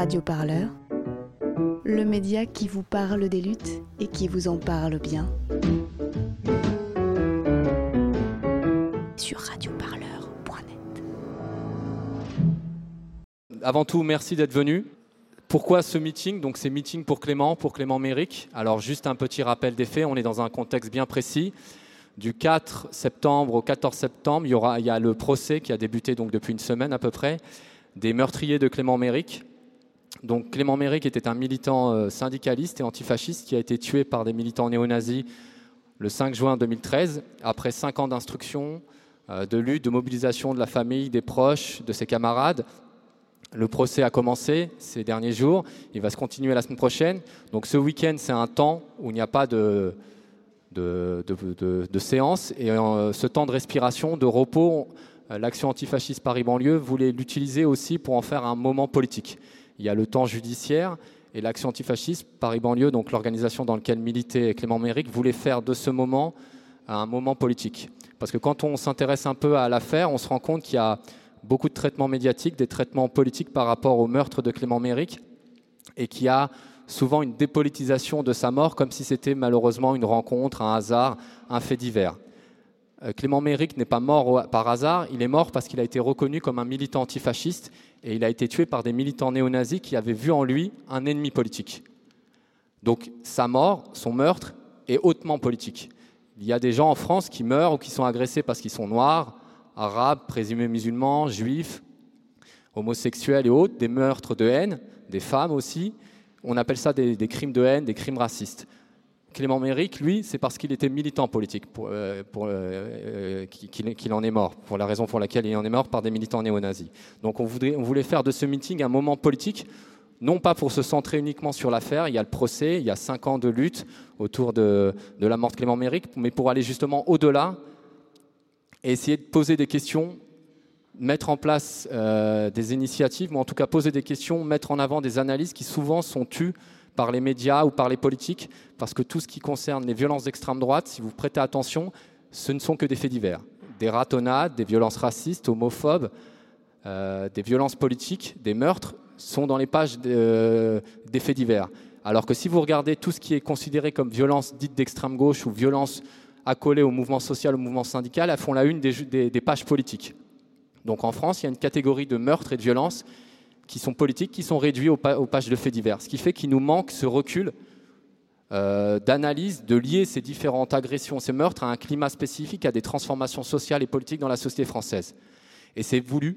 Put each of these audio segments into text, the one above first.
Radio Parleur, le média qui vous parle des luttes et qui vous en parle bien. Sur radioparleur.net. Avant tout, merci d'être venu. Pourquoi ce meeting? Donc c'est meeting pour Clément, pour Clément Méric. Alors juste un petit rappel des faits, on est dans un contexte bien précis. Du 4 septembre au 14 septembre, il y, aura, il a le procès qui a débuté donc depuis une semaine à peu près, des meurtriers de Clément Méric. Donc Clément Méric était un militant euh, syndicaliste et antifasciste qui a été tué par des militants néo-nazis le 5 juin 2013, après cinq ans d'instruction, euh, de lutte, de mobilisation de la famille, des proches, de ses camarades. Le procès a commencé ces derniers jours, il va se continuer la semaine prochaine. Donc ce week-end, c'est un temps où il n'y a pas de, séance. Et euh, ce temps de respiration, de repos, l'action antifasciste Paris-Banlieue voulait l'utiliser aussi pour en faire un moment politique. Il y a le temps judiciaire et l'action antifasciste Paris-Banlieue, donc l'organisation dans laquelle militait Clément Méric, voulait faire de ce moment un moment politique. Parce que quand on s'intéresse un peu à l'affaire, on se rend compte qu'il y a beaucoup de traitements médiatiques, des traitements politiques par rapport au meurtre de Clément Méric, et qu'il y a souvent une dépolitisation de sa mort, comme si c'était malheureusement une rencontre, un hasard, un fait divers. Euh, Clément Méric n'est pas mort par hasard, il est mort parce qu'il a été reconnu comme un militant antifasciste et il a été tué par des militants néo-nazis qui avaient vu en lui un ennemi politique. Donc sa mort, son meurtre, est hautement politique. Il y a des gens en France qui meurent ou qui sont agressés parce qu'ils sont noirs, arabes, présumés musulmans, juifs, homosexuels et autres, des meurtres de haine, des femmes aussi. On appelle ça des, des crimes de haine, des crimes racistes. Clément Méric, lui, c'est parce qu'il était militant politique euh, pour, euh, qu'il en est mort, pour la raison pour laquelle il en est mort par des militants néo-nazis. Donc on voulait, faire de ce meeting un moment politique, non pas pour se centrer uniquement sur l'affaire, il y a le procès, il y a cinq ans de lutte autour de, la mort de Clément Méric, mais pour aller justement au-delà et essayer de poser des questions, mettre en place euh, des initiatives, ou en tout cas poser des questions, mettre en avant des analyses qui souvent sont tues par les médias ou par les politiques, parce que tout ce qui concerne les violences d'extrême droite, si vous prêtez attention, ce ne sont que des faits divers. Des ratonnades, des violences racistes, homophobes, euh, des violences politiques, des meurtres, sont dans les pages euh, des faits divers. Alors que si vous regardez tout ce qui est considéré comme violence dite d'extrême gauche ou violence accolée au mouvement social, au mouvement syndical, elles font la une des pages politiques. Donc en France, il y a une catégorie de meurtres et de violences qui sont politiques, qui sont réduits aux, pages de faits divers. Ce qui fait qu'il nous manque ce recul euh, d'analyse, de lier ces différentes agressions, ces meurtres à un climat spécifique, à des transformations sociales et politiques dans la société française. Et c'est voulu.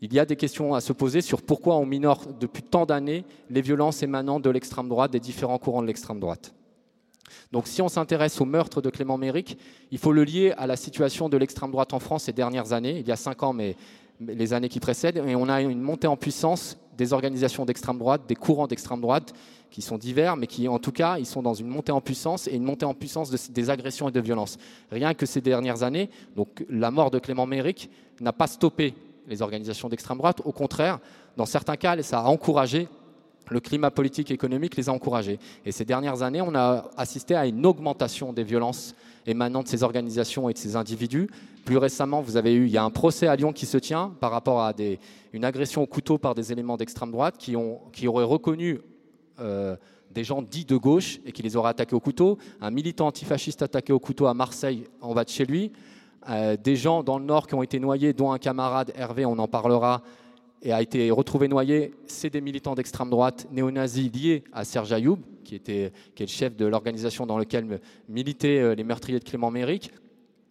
Il y a des questions à se poser sur pourquoi on minore depuis tant d'années les violences émanant de l'extrême droite, des différents courants de l'extrême droite. Donc si on s'intéresse au meurtre de Clément Méric, il faut le lier à la situation de l'extrême droite en France ces dernières années, il y a cinq ans, mais les années qui précèdent, et on a une montée en puissance des organisations d'extrême droite, des courants d'extrême droite, qui sont divers, mais qui, en tout cas, ils sont dans une montée en puissance et une montée en puissance de, des agressions et de violences. Rien que ces dernières années, donc la mort de Clément Méric n'a pas stoppé les organisations d'extrême droite. Au contraire, dans certains cas, ça a encouragé le climat politique et économique les a encouragés. Et ces dernières années, on a assisté à une augmentation des violences émanant de ces organisations et de ces individus. Plus récemment, vous avez eu, il y a un procès à Lyon qui se tient par rapport à une agression au couteau par des éléments d'extrême droite qui auraient reconnu euh, des gens dits de gauche et qui les auraient attaqués au couteau. Un militant antifasciste attaqué au couteau à Marseille en bas de chez lui. Euh, des gens dans le Nord qui ont été noyés, dont un camarade Hervé, on en parlera, et a été retrouvé noyé, c'est des militants d'extrême droite néo-nazis liés à Serge Ayoub, qui, était, qui est le chef de l'organisation dans laquelle militaient euh, les meurtriers de Clément Méric.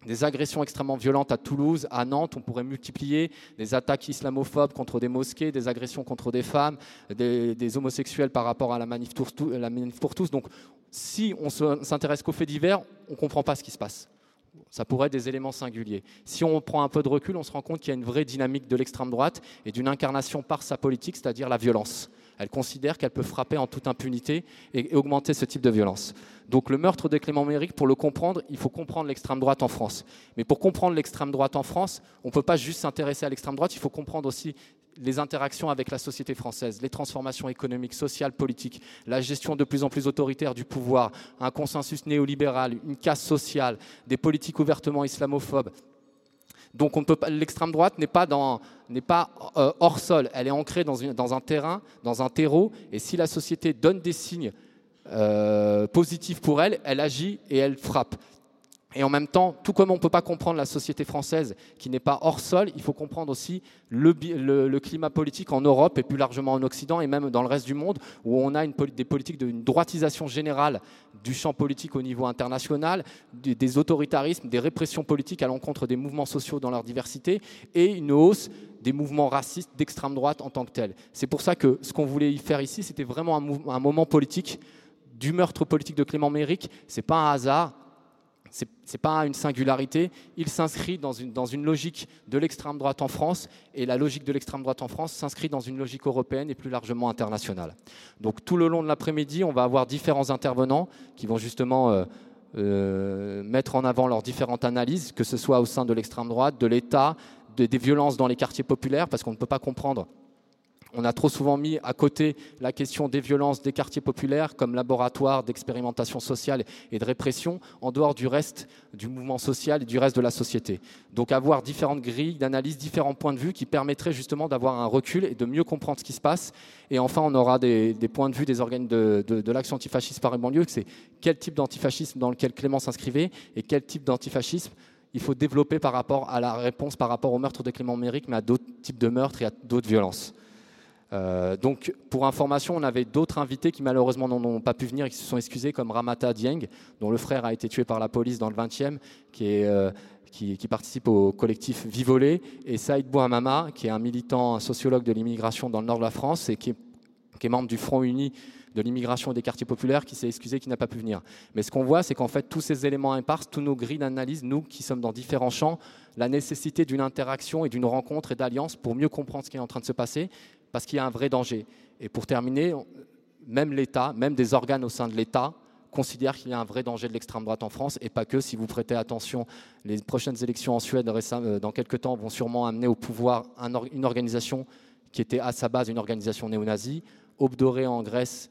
Des agressions extrêmement violentes à Toulouse, à Nantes, on pourrait multiplier des attaques islamophobes contre des mosquées, des agressions contre des femmes, des, des homosexuels par rapport à la manif, pour tous. Donc, si on s'intéresse qu'aux faits divers, on ne comprend pas ce qui se passe. Ça pourrait être des éléments singuliers. Si on prend un peu de recul, on se rend compte qu'il y a une vraie dynamique de l'extrême droite et d'une incarnation par sa politique, c'est-à-dire la violence. Elle considère qu'elle peut frapper en toute impunité et augmenter ce type de violence. Donc le meurtre de Clément Méric, pour le comprendre, il faut comprendre l'extrême droite en France. Mais pour comprendre l'extrême droite en France, on ne peut pas juste s'intéresser à l'extrême droite, il faut comprendre aussi les interactions avec la société française, les transformations économiques, sociales, politiques, la gestion de plus en plus autoritaire du pouvoir, un consensus néolibéral, une casse sociale, des politiques ouvertement islamophobes, Donc l'extrême droite n'est pas, pas euh, hors sol, elle est ancrée dans, dans, un terrain, dans un terreau, et si la société donne des signes euh, positifs pour elle, elle agit et elle frappe. Et en même temps, tout comme on ne peut pas comprendre la société française qui n'est pas hors sol, il faut comprendre aussi le, climat politique en Europe et plus largement en Occident et même dans le reste du monde où on a des politiques d'une droitisation générale du champ politique au niveau international, des, autoritarismes, des répressions politiques à l'encontre des mouvements sociaux dans leur diversité et une hausse des mouvements racistes d'extrême droite en tant que tels. C'est pour ça que ce qu'on voulait y faire ici, c'était vraiment un, un moment politique du meurtre politique de Clément Méric. Ce n'est pas un hasard ce n'est pas une singularité, il s'inscrit dans une, dans une logique de l'extrême droite en France, et la logique de l'extrême droite en France s'inscrit dans une logique européenne et plus largement internationale. Donc tout le long de l'après-midi, on va avoir différents intervenants qui vont justement euh, euh, mettre en avant leurs différentes analyses, que ce soit au sein de l'extrême droite, de l'État, des violences dans les quartiers populaires, parce qu'on ne peut pas comprendre on a trop souvent mis à côté la question des violences des quartiers populaires comme laboratoire d'expérimentation sociale et de répression en dehors du reste du mouvement social et du reste de la société. Donc avoir différentes grilles d'analyse, différents points de vue qui permettraient justement d'avoir un recul et de mieux comprendre ce qui se passe. Et enfin, on aura des, points de vue des organes de, l'action antifasciste par banlieue, c'est quel type d'antifascisme dans lequel Clément s'inscrivait et quel type d'antifascisme il faut développer par rapport à la réponse par rapport au meurtre de Clément Méric, mais à d'autres types de meurtres et à d'autres violences. Euh, donc, pour information, on avait d'autres invités qui malheureusement n'ont pas pu venir et qui se sont excusés, comme Ramata Dieng, dont le frère a été tué par la police dans le 20e, euh, qui, participe au collectif Vivolé, et Saïd Bouhamama, qui est un militant, un sociologue de l'immigration dans le nord de la France et qui est, membre du Front Uni de l'immigration et des quartiers populaires, qui s'est excusé, qui n'a pas pu venir. Mais ce qu'on voit, c'est qu'en fait, tous ces éléments imparses, tous nos grilles d'analyse, nous qui sommes dans différents champs, la nécessité d'une interaction et d'une rencontre et d'alliance pour mieux comprendre ce qui est en train de se passer, parce qu'il y a un vrai danger. Et pour terminer, même l'État, même des organes au sein de l'État, considèrent qu'il y a un vrai danger de l'extrême droite en France, et pas que, si vous prêtez attention, les prochaines élections en Suède, euh, dans quelques temps, vont sûrement amener au pouvoir une organisation qui était à sa base une organisation néo-nazie. Obdoré en Grèce,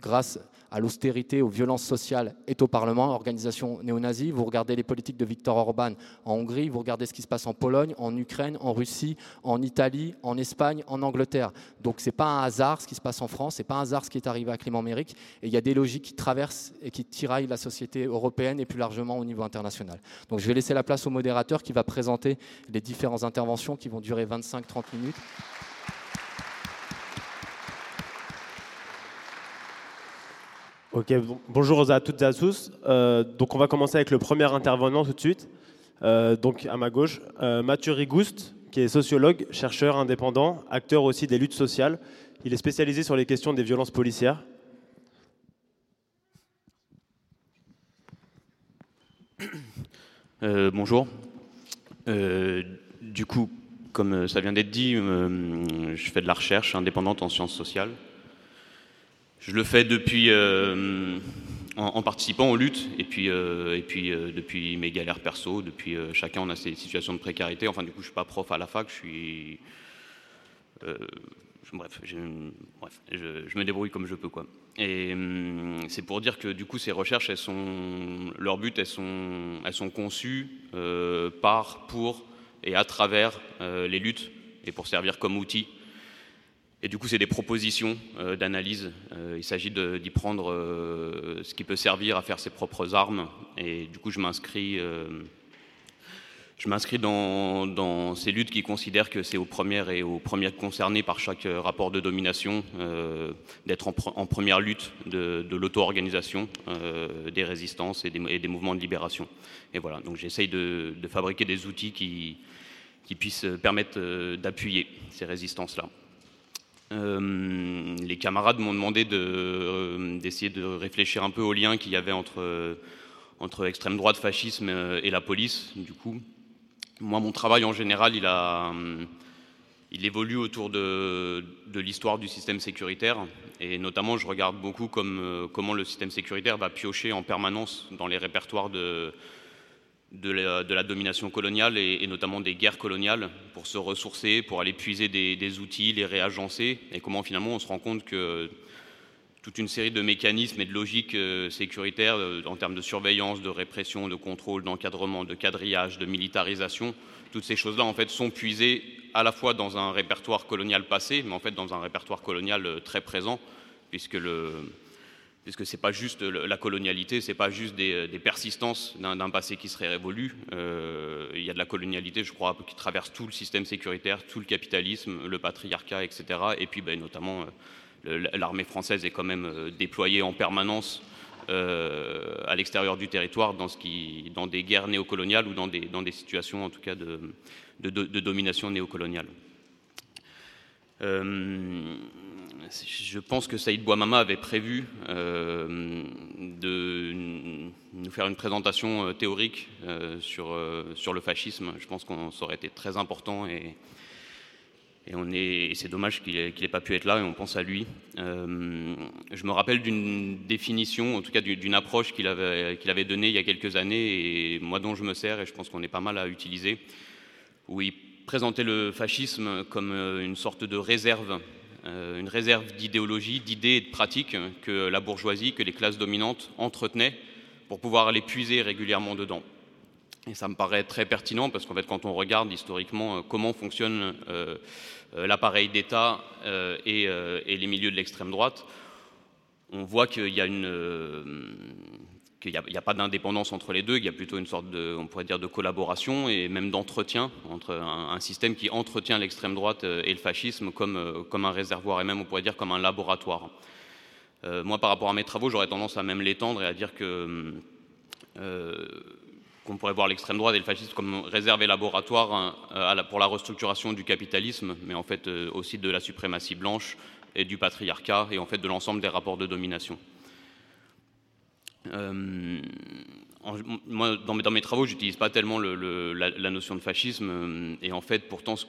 grâce à l'austérité, aux violences sociales est au Parlement, organisation néo-nazie. Vous regardez les politiques de Viktor Orban en Hongrie, vous regardez ce qui se passe en Pologne, en Ukraine, en Russie, en Italie, en Espagne, en Angleterre. Donc ce n'est pas un hasard ce qui se passe en France, ce n'est pas un hasard ce qui est arrivé à Clément Méric. Et il y a des logiques qui traversent et qui tiraillent la société européenne et plus largement au niveau international. Donc je vais laisser la place au modérateur qui va présenter les différentes interventions qui vont durer 25-30 minutes. Ok, bonjour à toutes et à tous. Euh, donc on va commencer avec le premier intervenant tout de suite. Euh, donc à ma gauche, euh, Mathieu Rigouste, qui est sociologue, chercheur indépendant, acteur aussi des luttes sociales. Il est spécialisé sur les questions des violences policières. bonjour. du coup, comme ça vient d'être dit, je fais de la recherche indépendante en sciences sociales. Je le fais depuis, euh, en, participant aux luttes et puis, euh, et puis euh, depuis mes galères perso, depuis chacun on a ses situations de précarité. Enfin, du coup, je suis pas prof à la fac, je suis. bref, je, me débrouille comme je peux, quoi. Et hum, c'est pour dire que du coup, ces recherches, elles sont, leur but, elles sont, elles sont conçues par, pour et à travers les luttes et pour servir comme outil et du coup, c'est des propositions euh, d'analyse. Euh, il s'agit d'y prendre euh, ce qui peut servir à faire ses propres armes. Et du coup, je m'inscris, dans, ces luttes qui considèrent que c'est aux premières et aux premières concernées par chaque rapport de domination d'être en, première lutte de, l'auto-organisation des résistances et des, mouvements de libération. Et voilà, donc j'essaye de, de, fabriquer des outils qui, qui puissent permettre d'appuyer ces résistances-là. Euh, les camarades m'ont demandé euh, d'essayer de, réfléchir un peu au lien qu'il y avait entre, entre extrême droite, fascisme euh, et la police. Du coup, moi, mon travail en général, il, évolue autour de, de l'histoire du système sécuritaire. Et notamment, je regarde beaucoup comme, comment le système sécuritaire va piocher en permanence dans les répertoires de, de la, domination coloniale et, notamment des guerres coloniales pour se ressourcer, pour aller puiser des, outils, les réagencer, et comment finalement on se rend compte que toute une série de mécanismes et de logiques euh, sécuritaires euh, en termes de surveillance, de répression, de contrôle, d'encadrement, de quadrillage, de militarisation. Toutes ces choses-là, en fait, sont puisées à la fois dans un répertoire colonial passé, mais en fait dans un répertoire colonial euh, très présent, puisque le, puisque c'est pas juste la colonialité, c'est pas juste des, persistances d'un passé qui serait révolu. il y a de la colonialité, je crois, qui traverse tout le système sécuritaire, tout le capitalisme, le patriarcat, etc. Et puis, ben, notamment l'armée française est quand même euh, déployée en permanence euh, à l'extérieur du territoire dans, ce des guerres néocoloniales ou dans des, dans des situations en tout cas de, de, domination néocoloniale. Euh, je pense que Saïd Bouamama avait prévu de nous faire une présentation théorique sur, sur le fascisme. Je pense qu'on ça aurait été très important et, c'est dommage qu'il n'ait pas pu être là et on pense à lui. Euh, je me rappelle d'une définition, en tout cas d'une approche qu'il avait, qu'il avait donnée il y a quelques années et moi dont je me sers et je pense qu'on est pas mal à utiliser, où il présentait le fascisme comme euh, une sorte de réserve, euh, une réserve d'idéologie, d'idées et de pratiques que la bourgeoisie, que les classes dominantes entretenaient pour pouvoir les puiser régulièrement dedans. Et ça me paraît très pertinent parce qu'en fait, quand on regarde historiquement comment fonctionne euh, l'appareil d'État euh, euh, et, les milieux de l'extrême droite, on voit qu'il y a qu'il n'y a, pas d'indépendance entre les deux, qu'il y a plutôt une sorte de, on pourrait dire, de collaboration et même d'entretien entre un, système qui entretient l'extrême droite et le fascisme comme, comme un réservoir et même on pourrait dire comme un laboratoire. moi, par rapport à mes travaux, j'aurais tendance à même l'étendre et à dire que qu'on pourrait voir l'extrême droite et le fascisme comme réserve et laboratoire hein, pour la restructuration du capitalisme, mais en fait euh, aussi de la suprématie blanche et du patriarcat et en fait de l'ensemble des rapports de domination. Euh, moi, dans mes, dans mes travaux, j'utilise pas tellement la, notion de fascisme, euh, et en fait, pourtant, ce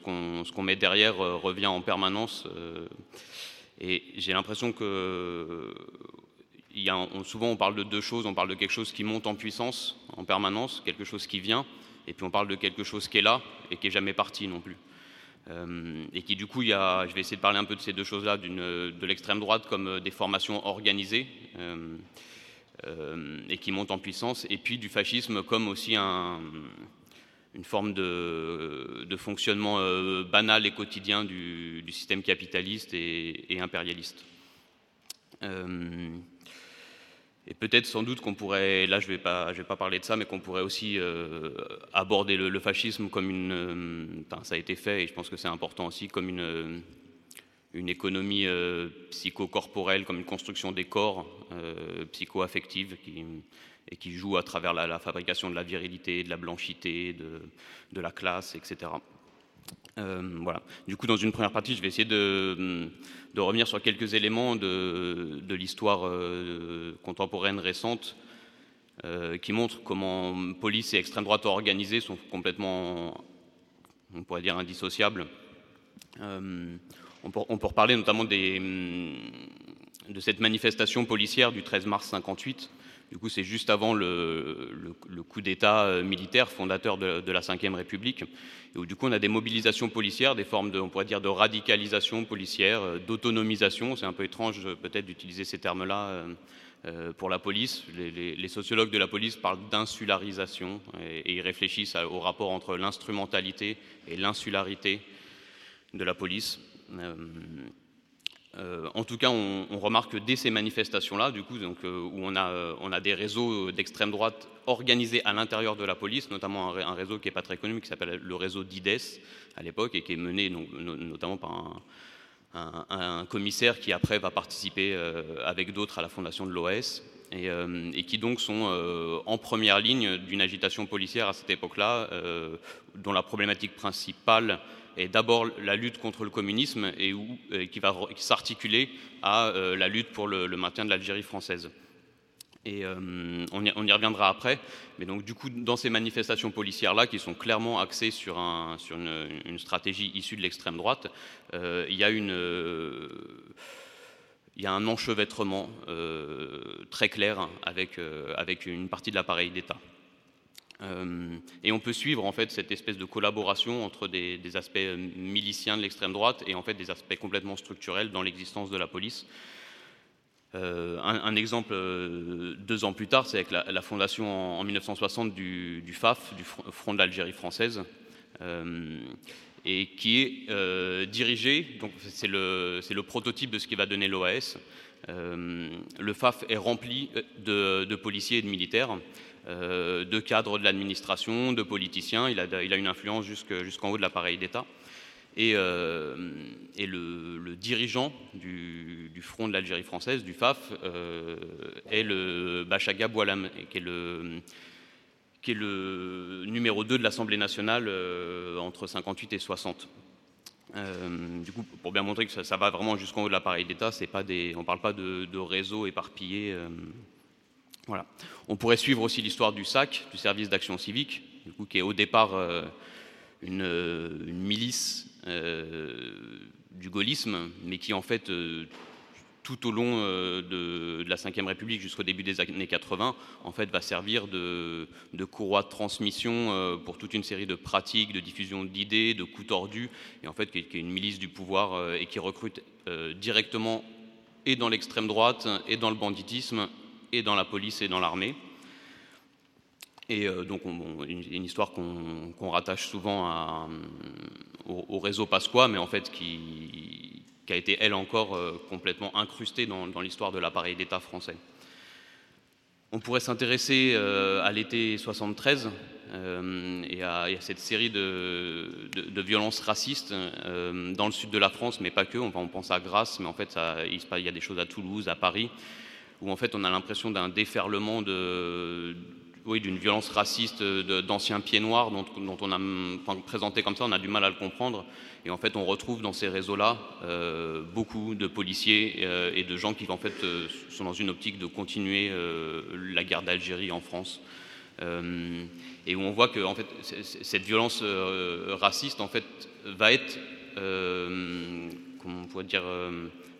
qu'on met derrière revient en permanence. et j'ai l'impression que souvent on parle de deux choses, on parle de quelque chose qui monte en puissance en permanence, quelque chose qui vient, et puis on parle de quelque chose qui est là et qui est jamais parti non plus. Euh, et qui du coup, y a, je vais essayer de parler un peu de ces deux choses-là, de l'extrême droite comme euh, des formations organisées euh, et qui montent en puissance, et puis du fascisme comme aussi une forme de, fonctionnement banal et quotidien du, système capitaliste et, impérialiste. Et peut-être sans doute qu'on pourrait, là je ne vais, pas, parler de ça, mais qu'on pourrait aussi euh, aborder le, fascisme comme une, euh, ça a été fait et je pense que c'est important aussi, comme une, euh, une économie psychocorporelle, comme une construction des corps psycho-affective qui, et qui joue à travers la, fabrication de la virilité, de la blanchité, de, la classe, etc. voilà. Du coup, dans une première partie, je vais essayer de revenir sur quelques éléments de, l'histoire euh, contemporaine récente euh, qui montrent comment police et extrême droite organisée sont complètement, on pourrait dire, indissociables. Euh, on, peut, on, peut, reparler notamment des, de cette manifestation policière du 13 mars 58 du coup, c'est juste avant le, coup d'État euh, militaire fondateur de, la Ve République, et où du coup on a des mobilisations policières, des formes de, on pourrait de radicalisation policière, euh, d'autonomisation. C'est un peu étrange peut-être d'utiliser ces termes-là euh, pour la police. Les, sociologues de la police parlent d'insularisation et, ils réfléchissent au rapport entre l'instrumentalité et l'insularité de la police. Euh, en tout cas, on, remarque que dès ces manifestations-là, du coup, euh, où on a, euh, des réseaux d'extrême droite organisés à l'intérieur de la police, notamment un, réseau qui n'est pas très connu, qui s'appelle le réseau d'IDES à l'époque, et qui est mené notamment par un, commissaire qui après va participer avec d'autres à la fondation de l'OS, et, qui donc sont en première ligne d'une agitation policière à cette époque-là, dont la problématique principale est d'abord la lutte contre le communisme et euh, qui va s'articuler à euh, la lutte pour le, maintien de l'Algérie française. Et euh, on, y, reviendra après. Mais donc, du coup, dans ces manifestations policières-là, qui sont clairement axées sur, un, sur une, stratégie issue de l'extrême droite, il y a une il y a un enchevêtrement très clair avec une partie de l'appareil d'État. Euh, et on peut suivre en fait cette espèce de collaboration entre des, aspects euh, miliciens de l'extrême droite et en fait des aspects complètement structurels dans l'existence de la police. un, exemple deux ans plus tard, c'est avec la, fondation en, 1960 du, FAF, du Front de l'Algérie française, et qui est dirigé, donc c'est le, prototype de ce qui va donner l'OAS. le FAF est rempli de, policiers et de militaires euh, de cadres de l'administration, de politiciens. Il a, une influence jusqu'en haut de l'appareil d'État. Et, euh, le, dirigeant du, Front de l'Algérie française, du FAF, euh, est le Bachaga Boualam, qui est le, numéro 2 de l'Assemblée nationale entre 58 et 60. du coup, pour bien montrer que ça, va vraiment jusqu'en haut de l'appareil d'État, on ne parle pas de, de réseau On pourrait suivre aussi l'histoire du SAC, du service d'action civique, qui est au départ euh, une, milice euh, du gaullisme, mais qui en fait, euh, tout au long de, la Ve République jusqu'au début des années 80, en fait, va servir de, courroie de transmission pour toute une série de pratiques, de diffusion d'idées, de coups tordus, et en fait, qui est une milice du pouvoir et qui recrute directement et dans l'extrême droite et dans le banditisme et dans la police et dans l'armée. Et euh, donc, une, histoire qu'on rattache souvent au, réseau Pasqua, mais en fait qui, a été, elle encore, euh, complètement incrustée dans, l'histoire de l'appareil d'État français. On pourrait s'intéresser euh, à l'été 73 et à, cette série de, violences racistes dans le sud de la France, mais pas que. On, pense à Grasse, mais en fait, il y a des choses à Toulouse, à Paris où en fait on a l'impression d'un déferlement de, oui, d'une violence raciste d'anciens pieds noirs dont, on a présenté comme ça, on a du mal à le comprendre. Et en fait, on retrouve dans ces réseaux-là euh, beaucoup de policiers euh, et de gens qui en fait euh, sont dans une optique de continuer la guerre d'Algérie en France. et où on voit que en fait, cette violence raciste en fait va être, comment on pourrait dire,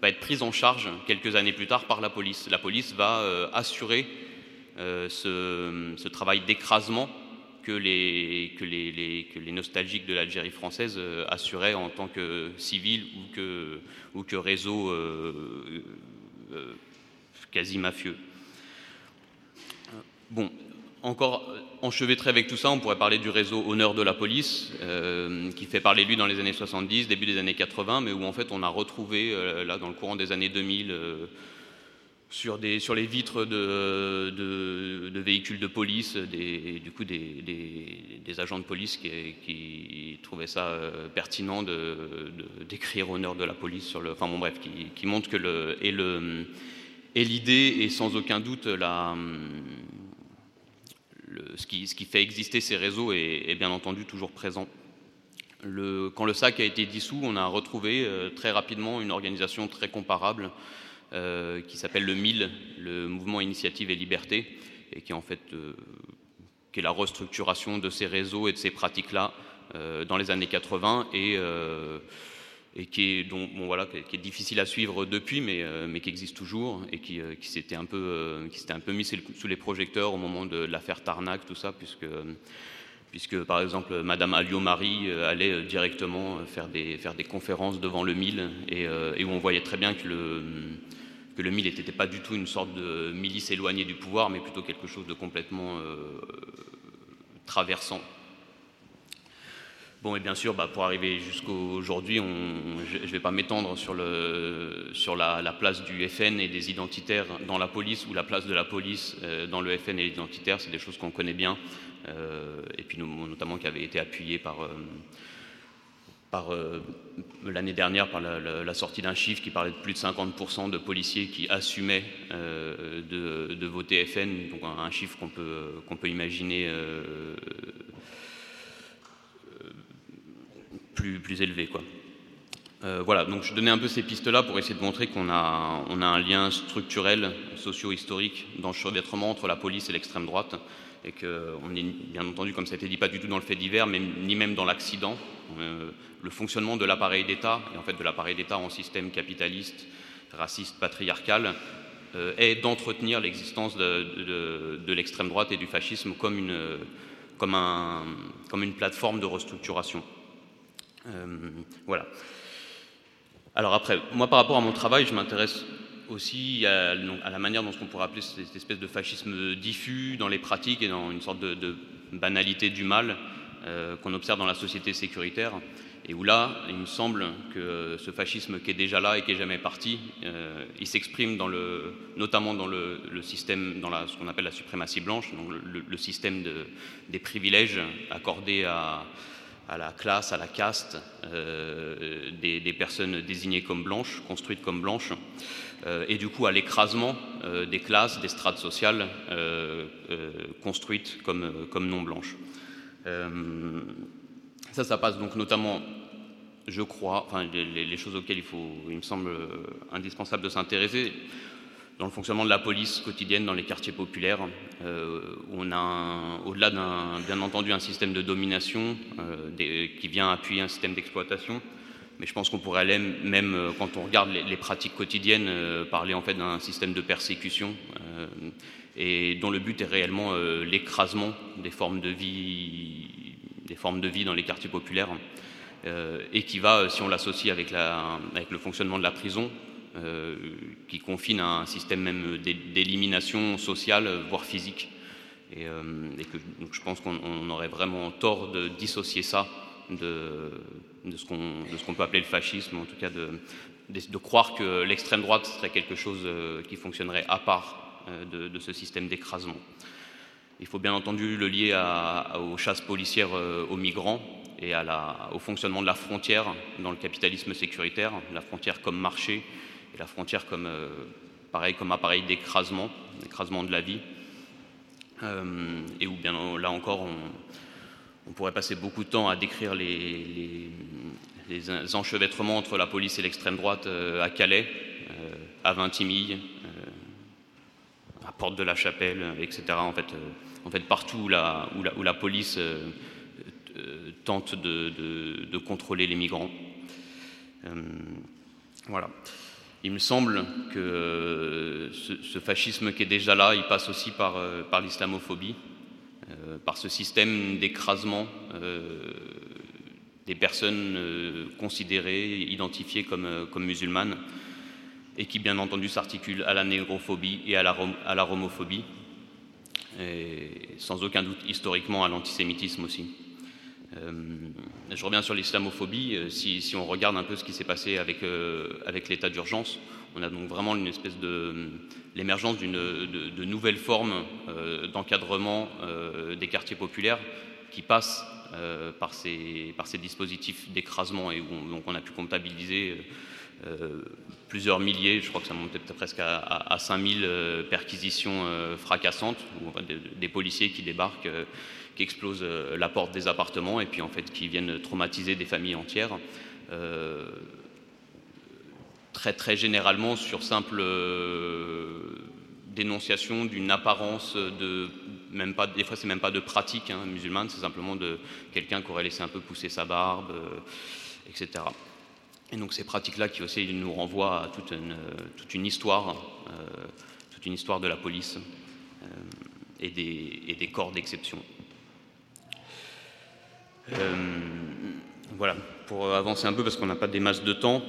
va être prise en charge quelques années plus tard par la police. La police va euh, assurer euh, ce, travail d'écrasement que les, que, les, que les, nostalgiques de l'Algérie française euh, assuraient en tant que civils ou que, ou que réseau quasi mafieux. Bon, encore enchevêtré avec tout ça, on pourrait parler du réseau Honneur de la police, euh, qui fait parler lui dans les années 70, début des années 80, mais où en fait on a retrouvé, euh, là dans le courant des années 2000, euh, sur, des, sur les vitres de, véhicules de police, des, du coup des, agents de police qui, trouvaient ça pertinent d'écrire Honneur de la police sur le. Enfin bon, bref, qui, montre que le et l'idée est sans aucun doute la, ce, qui, fait exister ces réseaux est, bien entendu toujours présent. quand le SAC a été dissous, on a retrouvé euh, très rapidement une organisation très comparable euh, qui s'appelle le MIL, le Mouvement Initiative et Liberté, et qui en fait euh, est la restructuration de ces réseaux et de ces pratiques-là dans les années 80 et et qui est, difficile à suivre depuis, mais, euh, qui existe toujours et qui, euh, qui s'était un, peu, euh, mis sous les projecteurs au moment de l'affaire Tarnac, tout ça, puisque, par exemple Madame Alliot-Marie allait directement faire des, conférences devant le MIL et, où on voyait très bien que le, que le MIL n'était pas du tout une sorte de milice éloignée du pouvoir, mais plutôt quelque chose de complètement traversant Bon, et bien sûr, bah, pour arriver jusqu'aujourd'hui, je ne vais pas m'étendre sur, le, sur la, place du FN et des identitaires dans la police ou la place de la police euh, dans le FN et les identitaires. C'est des choses qu'on connaît bien, euh, et puis notamment qui avaient été appuyées par, euh, l'année dernière par la, sortie d'un chiffre qui parlait de plus de 50% de policiers qui assumaient de, voter FN, donc un, chiffre qu'on peut, qu'on peut imaginer plus, élevé. Quoi. Euh, voilà, donc je donnais un peu ces pistes-là pour essayer de montrer qu'on a, on a un lien structurel, socio-historique, dans le entre la police et l'extrême droite, et qu'on est bien entendu, comme ça a été dit, pas du tout dans le fait divers, mais ni même dans l'accident. Euh, le fonctionnement de l'appareil d'État, et en fait de l'appareil d'État en système capitaliste, raciste, patriarcal, euh, est d'entretenir l'existence de, de l'extrême droite et du fascisme comme une, comme, un, comme une plateforme de restructuration. Euh, voilà. Alors après, moi par rapport à mon travail, je m'intéresse aussi à, la manière dont ce qu'on pourrait appeler cette espèce de fascisme diffus dans les pratiques et dans une sorte de, banalité du mal qu'on observe dans la société sécuritaire. Et où là, il me semble que ce fascisme qui est déjà là et qui est jamais parti, euh, il s'exprime notamment dans le, système, dans ce qu'on appelle la suprématie blanche, donc le, système de, des privilèges accordés à, à, la classe, à la caste euh, des, personnes désignées comme blanches, construites comme blanches, euh, et du coup à l'écrasement des classes, des strates sociales construites comme, non blanches. Ça, ça passe donc notamment, je crois, enfin, les, choses auxquelles il, faut, il me semble euh, indispensable de s'intéresser, dans le fonctionnement de la police quotidienne dans les quartiers populaires, euh, on a, au-delà d'un, bien entendu, un système de domination euh, qui vient appuyer un système d'exploitation, mais je pense qu'on pourrait même quand on regarde les, pratiques quotidiennes, parler en fait d'un système de persécution et dont le but est réellement l'écrasement des formes de vie dans les quartiers populaires, euh, et qui va, si on l'associe avec, le fonctionnement de la prison, euh, qui confine à un système même d'élimination sociale, voire physique. Et, euh, que je pense qu'on aurait vraiment tort de dissocier ça de, ce qu'on peut appeler le fascisme, en tout cas de, croire que l'extrême droite serait quelque chose qui fonctionnerait à part de, ce système d'écrasement. Il faut bien entendu le lier aux chasses policières euh, aux migrants et au fonctionnement de la frontière dans le capitalisme sécuritaire, la frontière comme marché et la frontière comme, euh, pareil, comme appareil d'écrasement, d'écrasement de la vie. Euh, et où bien là encore, on, pourrait passer beaucoup de temps à décrire les, enchevêtrements entre la police et l'extrême droite à Calais, à Vintimille, à Porte de la Chapelle, etc. En fait, partout où la, police euh, euh, tente de, contrôler les migrants. Euh, voilà. Il me semble que ce, fascisme qui est déjà là, il passe aussi par, par l'islamophobie, par ce système d'écrasement des personnes considérées, identifiées comme, comme musulmanes, et qui bien entendu s'articule à la négrophobie et à la, à la romophobie et sans aucun doute historiquement à l'antisémitisme aussi. Euh, je reviens sur l'islamophobie. Euh, si, on regarde un peu ce qui s'est passé avec, euh, avec l'état d'urgence, on a donc vraiment une espèce de l'émergence d'une de, nouvelles formes d'encadrement des quartiers populaires qui passent par, ces, dispositifs d'écrasement et où on, donc on a pu comptabiliser plusieurs milliers, je crois que ça montait presque à, à, 5000 euh, perquisitions fracassantes, des, policiers qui débarquent, qui explosent la porte des appartements et puis en fait qui viennent traumatiser des familles entières. très très généralement sur simple dénonciation d'une apparence de même pas des fois c'est même pas de pratique hein, musulmane c'est simplement de quelqu'un qui aurait laissé un peu pousser sa barbe etc et donc ces pratiques-là qui aussi nous renvoient à toute une, toute une histoire, euh, toute une histoire de la police euh, et, des, et, des, corps d'exception. Euh, voilà, pour avancer un peu, parce qu'on n'a pas des masses de temps,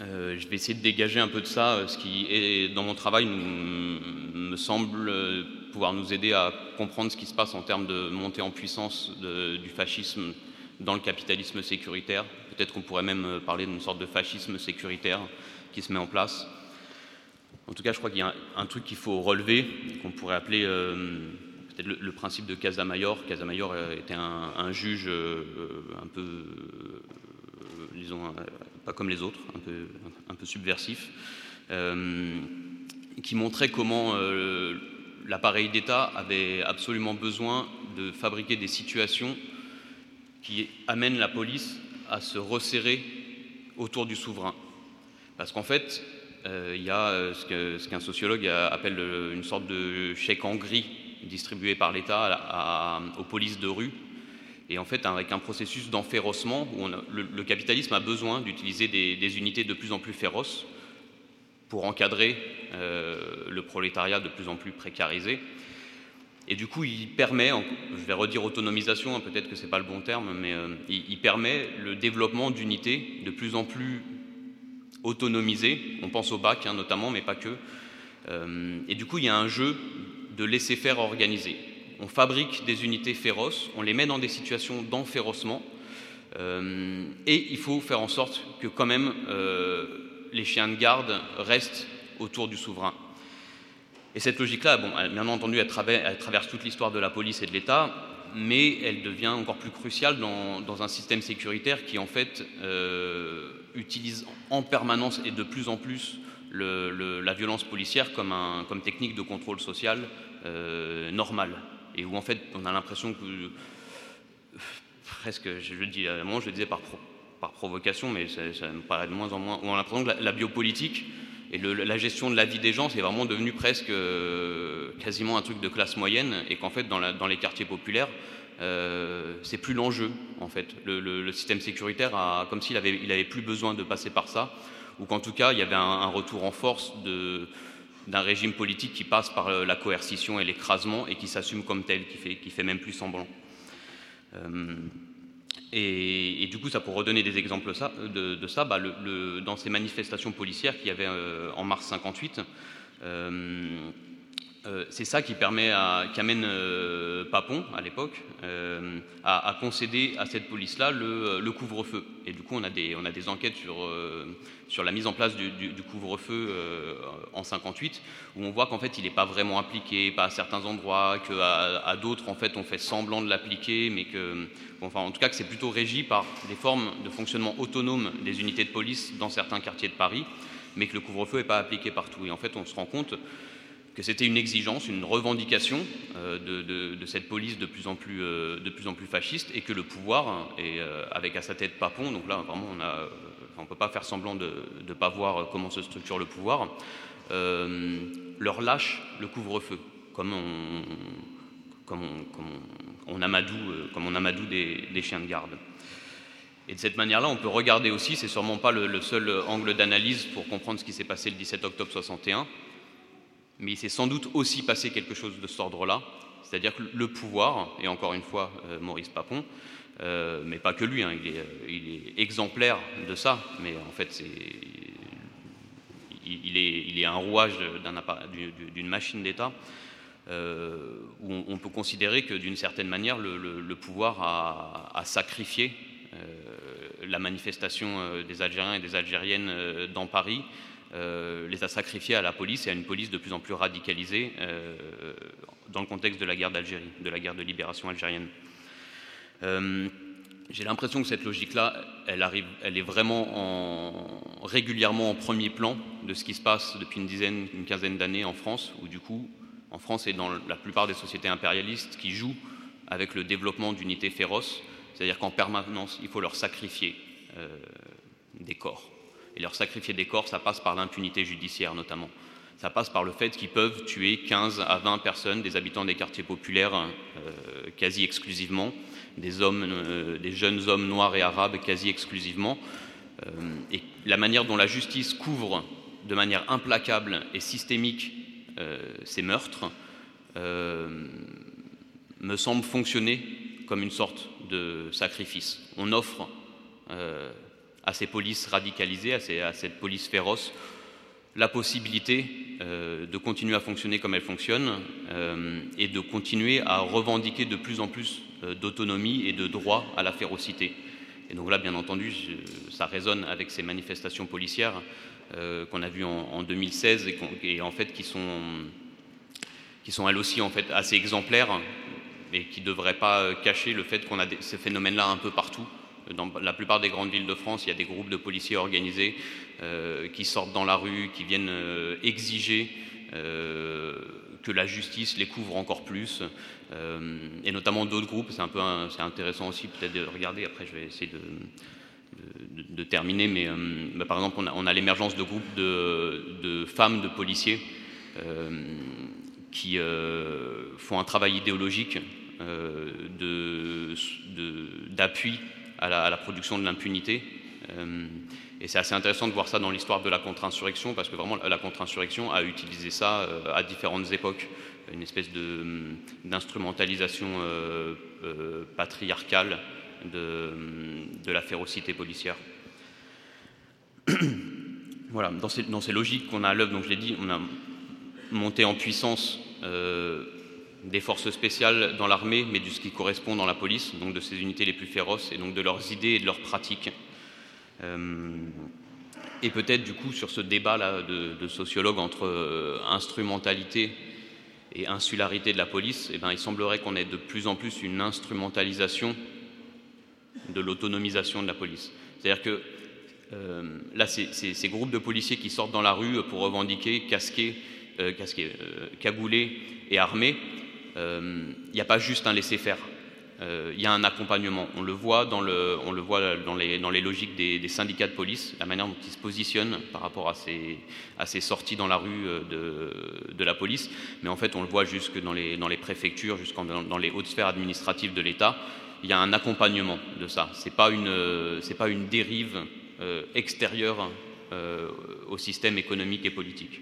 je vais essayer de dégager un peu de ça, ce qui dans mon travail me semble pouvoir nous aider à comprendre ce qui se passe en termes de montée en puissance du fascisme dans le capitalisme sécuritaire, Peut-être qu'on pourrait même euh, parler d'une sorte de fascisme sécuritaire qui se met en place. En tout cas, je crois qu'il y a un, truc qu'il faut relever, qu'on pourrait appeler euh, peut-être le, principe de Casamayor. Casamayor euh, était un, juge un peu, disons, pas comme les autres, un peu, subversif, qui montrait comment l'appareil d'État avait absolument besoin de fabriquer des situations qui amènent la police à se resserrer autour du souverain. Parce qu'en fait, euh, il y a euh, ce qu'un sociologue appelle une sorte de chèque en gris distribué par l'État aux polices de rue. Et en fait, avec un processus d'enférocement où le, capitalisme a besoin d'utiliser des, unités de plus en plus féroces pour encadrer euh, le prolétariat de plus en plus précarisé. Et du coup, il permet, je vais redire autonomisation, hein, peut-être que ce n'est pas le bon terme, mais euh, il, permet le développement d'unités de plus en plus autonomisé. On pense au bac hein, notamment, mais pas que. et du coup, il y a un jeu de laisser faire organisé. On fabrique des unités féroces, on les met dans des situations d'enférocement, et il faut faire en sorte que quand même les chiens de garde restent autour du souverain. Et cette logique-là, bon, bien entendu, elle, traverse toute l'histoire de la police et de l'État, mais elle devient encore plus cruciale dans, un système sécuritaire qui, en fait, euh, utilise en permanence et de plus en plus la violence policière comme, technique de contrôle social euh, normal. Et où, en fait, on a l'impression que, presque, je le dis, je le disais par, provocation, mais ça, me paraît de moins en moins, où on a l'impression que la biopolitique et la gestion de la vie des gens, c'est vraiment devenu presque euh, quasiment un truc de classe moyenne, et qu'en fait, dans, les quartiers populaires, euh, c'est plus l'enjeu, en fait. Le, système sécuritaire, a, comme s'il avait, avait plus besoin de passer par ça, ou qu'en tout cas, il y avait un, retour en force d'un régime politique qui passe par euh, la coercition et l'écrasement, et qui s'assume comme tel, qui fait, fait même plus semblant. Et, du coup, ça pour redonner des exemples de, ça, bah, dans ces manifestations policières qu'il y avait euh, en mars 58, euh, euh, c'est ça qui permet à, qui amène Papon à l'époque à, concéder à cette police-là le, couvre-feu. Et du coup, on a des, enquêtes sur, sur la mise en place du, couvre-feu en 58, où on voit qu'en fait, il n'est pas vraiment appliqué, pas à certains endroits, qu'à à, d'autres, en fait, on fait semblant de l'appliquer, mais que enfin en tout cas que c'est plutôt régi par des formes de fonctionnement autonome des unités de police dans certains quartiers de Paris, mais que le couvre-feu n'est pas appliqué partout. Et en fait, on se rend compte que c'était une exigence, une revendication euh, de, cette police de plus, en plus, euh, de plus en plus fasciste, et que le pouvoir, euh, avec à sa tête Papon, donc là vraiment on ne peut pas faire semblant de ne pas voir comment se structure le pouvoir, leur lâche le couvre-feu, comme on, amadoue, comme on amadoue des, chiens de garde. Et de cette manière-là, on peut regarder aussi, c'est sûrement pas le, seul angle d'analyse pour comprendre ce qui s'est passé le 17 octobre 61, mais il s'est sans doute aussi passé quelque chose de cet ordre-là, c'est-à-dire que le pouvoir, et encore une fois euh, Maurice Papon, euh, mais pas que lui, hein, il, est, il, est, exemplaire de ça, mais en fait il, est, un rouage d'une machine d'État euh, où on, peut considérer que d'une certaine manière, le, pouvoir a, sacrifié euh, la manifestation euh, des Algériens et des Algériennes dans Paris, les a sacrifiés à la police et à une police de plus en plus radicalisée dans le contexte de la guerre d'Algérie, de la guerre de libération algérienne. J'ai l'impression que cette logique-là, elle, est vraiment régulièrement en premier plan de ce qui se passe depuis une dizaine, une quinzaine d'années en France, où du coup, en France et dans la plupart des sociétés impérialistes qui jouent avec le développement d'unités féroces, c'est-à-dire qu'en permanence, il faut leur sacrifier euh, des corps. Et leur sacrifier des corps, ça passe par l'impunité judiciaire notamment. Ça passe par le fait qu'ils peuvent tuer 15 à 20 personnes, des habitants des quartiers populaires euh, quasi exclusivement, des, hommes, euh, des jeunes hommes noirs et arabes quasi exclusivement. et la manière dont la justice couvre de manière implacable et systémique euh, ces meurtres euh, me semblent fonctionner comme une sorte de sacrifice. On offre euh, à ces polices radicalisées, à, cette police féroce, la possibilité de continuer à fonctionner comme elle fonctionne et de continuer à revendiquer de plus en plus d'autonomie et de droit à la férocité. Et donc là, bien entendu, ça résonne avec ces manifestations policières euh, qu'on a vu en, 2016 et, en fait qui sont, qui sont elles aussi en fait assez exemplaires et qui ne devraient pas euh, cacher le fait qu'on a ces phénomènes-là un peu partout. Dans la plupart des grandes villes de France, il y a des groupes de policiers organisés euh, qui sortent dans la rue, qui viennent exiger que la justice les couvre encore plus, et notamment d'autres groupes. C'est un peu, c'est intéressant aussi peut-être de regarder. Après, je vais essayer de, de, terminer, mais euh, bah, par exemple, on a, l'émergence de groupes de, femmes de policiers euh, qui euh, font un travail idéologique d'appui à, la production de l'impunité. et c'est assez intéressant de voir ça dans l'histoire de la contre-insurrection, parce que vraiment la contre-insurrection a utilisé ça à différentes époques, une espèce d'instrumentalisation patriarcale de, la férocité policière. voilà, dans ces, dans ces logiques qu'on a à l'œuvre, donc je l'ai dit, on a monté en puissance des forces spéciales dans l'armée, mais de ce qui correspond dans la police, donc de ces unités les plus féroces, et donc de leurs idées et de leurs pratiques. et peut-être du coup sur ce débat-là de, de, sociologues entre instrumentalité et insularité de la police, eh ben, il semblerait qu'on ait de plus en plus une instrumentalisation de l'autonomisation de la police. C'est-à-dire que euh, là, ces, groupes de policiers qui sortent dans la rue pour revendiquer, casquer, euh, casquer euh, cagoulés et armés, il n'y a pas juste un laisser-faire. Il y a un accompagnement. On le voit dans, les, logiques des, syndicats de police, la manière dont ils se positionnent par rapport à ces, sorties dans la rue de, de, la police. Mais en fait, on le voit jusque dans les, préfectures, jusqu'en dans les hautes sphères administratives de l'État il y a un accompagnement de ça. Ce n'est pas, une, dérive euh, extérieure euh, au système économique et politique.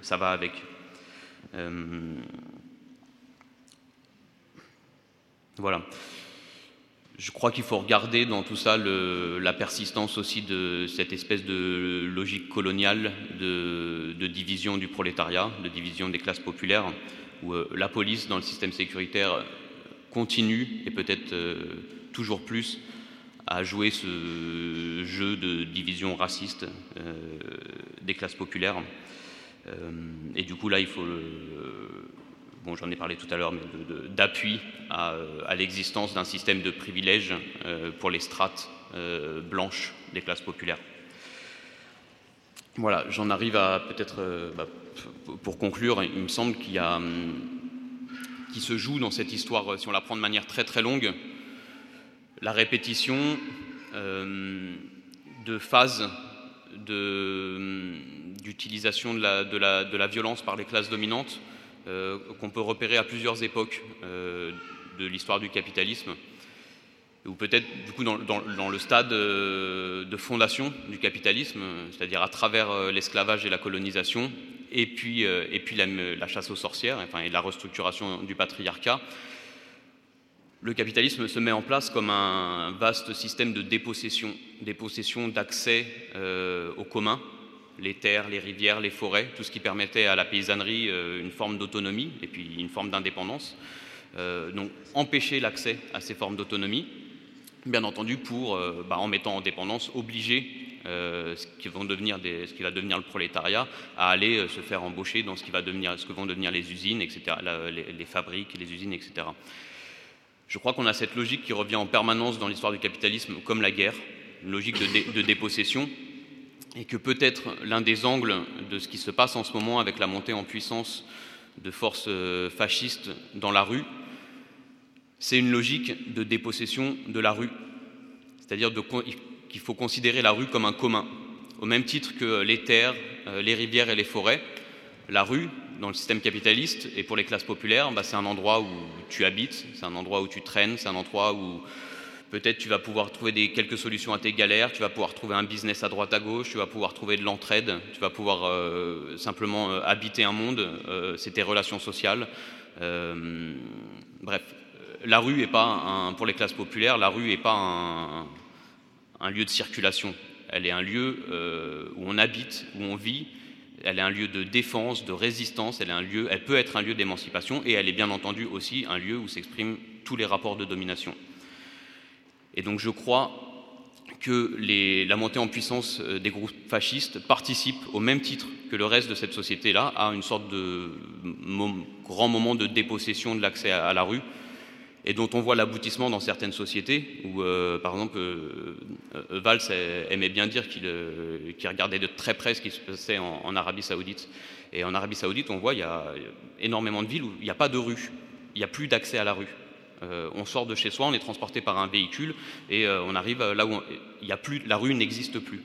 Ça va avec. Euh, voilà. Je crois qu'il faut regarder dans tout ça la persistance aussi de cette espèce de logique coloniale de, division du prolétariat, de division des classes populaires, où la police dans le système sécuritaire continue, et peut-être euh, toujours plus, à jouer ce jeu de division raciste euh, des classes populaires. Euh, et du coup, là, il faut, bon, j'en ai parlé tout à l'heure, mais d'appui à, l'existence d'un système de privilèges pour les strates blanches des classes populaires. Voilà, j'en arrive à peut-être, bah, pour conclure, il me semble qu'il y a hum, se joue dans cette histoire, si on la prend de manière très très longue, la répétition euh, de phases d'utilisation de, la, violence par les classes dominantes euh, qu'on peut repérer à plusieurs époques euh, de l'histoire du capitalisme, ou peut-être du dans, le stade de fondation du capitalisme, c'est-à-dire à travers l'esclavage et la colonisation, et puis, euh, et puis la, chasse aux sorcières, enfin, et la restructuration du patriarcat, le capitalisme se met en place comme un vaste système de dépossession, dépossession d'accès euh, aux communs, les terres, les rivières, les forêts, tout ce qui permettait à la paysannerie euh, une forme d'autonomie et puis une forme d'indépendance. donc empêcher l'accès à ces formes d'autonomie, bien entendu pour, bah, en mettant en dépendance, obliger euh, ce, qui va devenir le prolétariat, à aller euh, se faire embaucher dans ce, qui va devenir, ce que vont devenir les usines, etc., les, fabriques, les usines, etc. Je crois qu'on a cette logique qui revient en permanence dans l'histoire du capitalisme, comme la guerre, une logique de dépossession, et que peut-être l'un des angles de ce qui se passe en ce moment avec la montée en puissance de forces euh, fascistes dans la rue, c'est une logique de dépossession de la rue. C'est-à-dire qu'il faut considérer la rue comme un commun, au même titre que les terres, euh, les rivières et les forêts. La rue, dans le système capitaliste et pour les classes populaires, bah, c'est un endroit où tu habites, c'est un endroit où tu traînes, c'est un endroit où peut-être tu vas pouvoir trouver des, quelques solutions à tes galères, tu vas pouvoir trouver un business à droite à gauche, tu vas pouvoir trouver de l'entraide, tu vas pouvoir euh, simplement euh, habiter un monde, c'est tes relations sociales. bref, la rue est pas un, pour les classes populaires, la rue n'est pas un, un lieu de circulation. Elle est un lieu euh, où on habite, où on vit. Elle est un lieu de défense, de résistance. Elle, est un lieu, elle peut être un lieu d'émancipation et elle est bien entendu aussi un lieu où s'expriment tous les rapports de domination. Et donc je crois que la montée en puissance euh, des groupes fascistes participe au même titre que le reste de cette société-là à une sorte de grand moment de dépossession de l'accès à la rue et dont on voit l'aboutissement dans certaines sociétés, où euh, par exemple euh, euh, Valls aimait bien dire qu'il regardait de très près ce qui se passait en, Arabie saoudite. Et en Arabie saoudite, on voit il y a énormément de villes où il n'y a pas de rue, il n'y a plus d'accès à la rue. On sort de chez soi, on est transporté par un véhicule et on arrive là où il y a plus, la rue n'existe plus.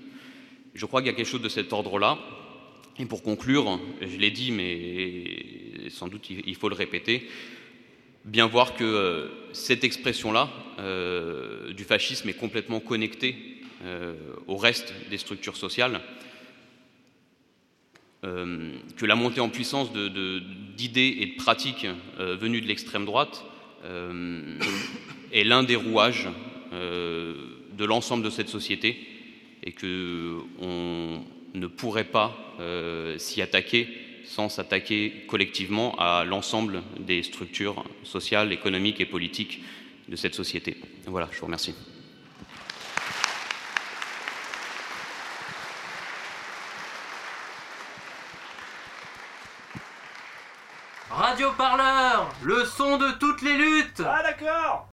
Je crois qu'il y a quelque chose de cet ordre-là. Et pour conclure, je l'ai dit, mais sans doute il faut le répéter, bien voir que euh, cette expression-là euh, du fascisme est complètement connectée euh, au reste des structures sociales, que la montée en puissance d'idées et de pratiques venues de l'extrême droite est l'un des rouages de l'ensemble de cette société et que on, ne pourrait pas euh, s'y attaquer sans s'attaquer collectivement à l'ensemble des structures sociales, économiques et politiques de cette société. Voilà, je vous remercie. Radio Parleur, le son de toutes les luttes. Ah d'accord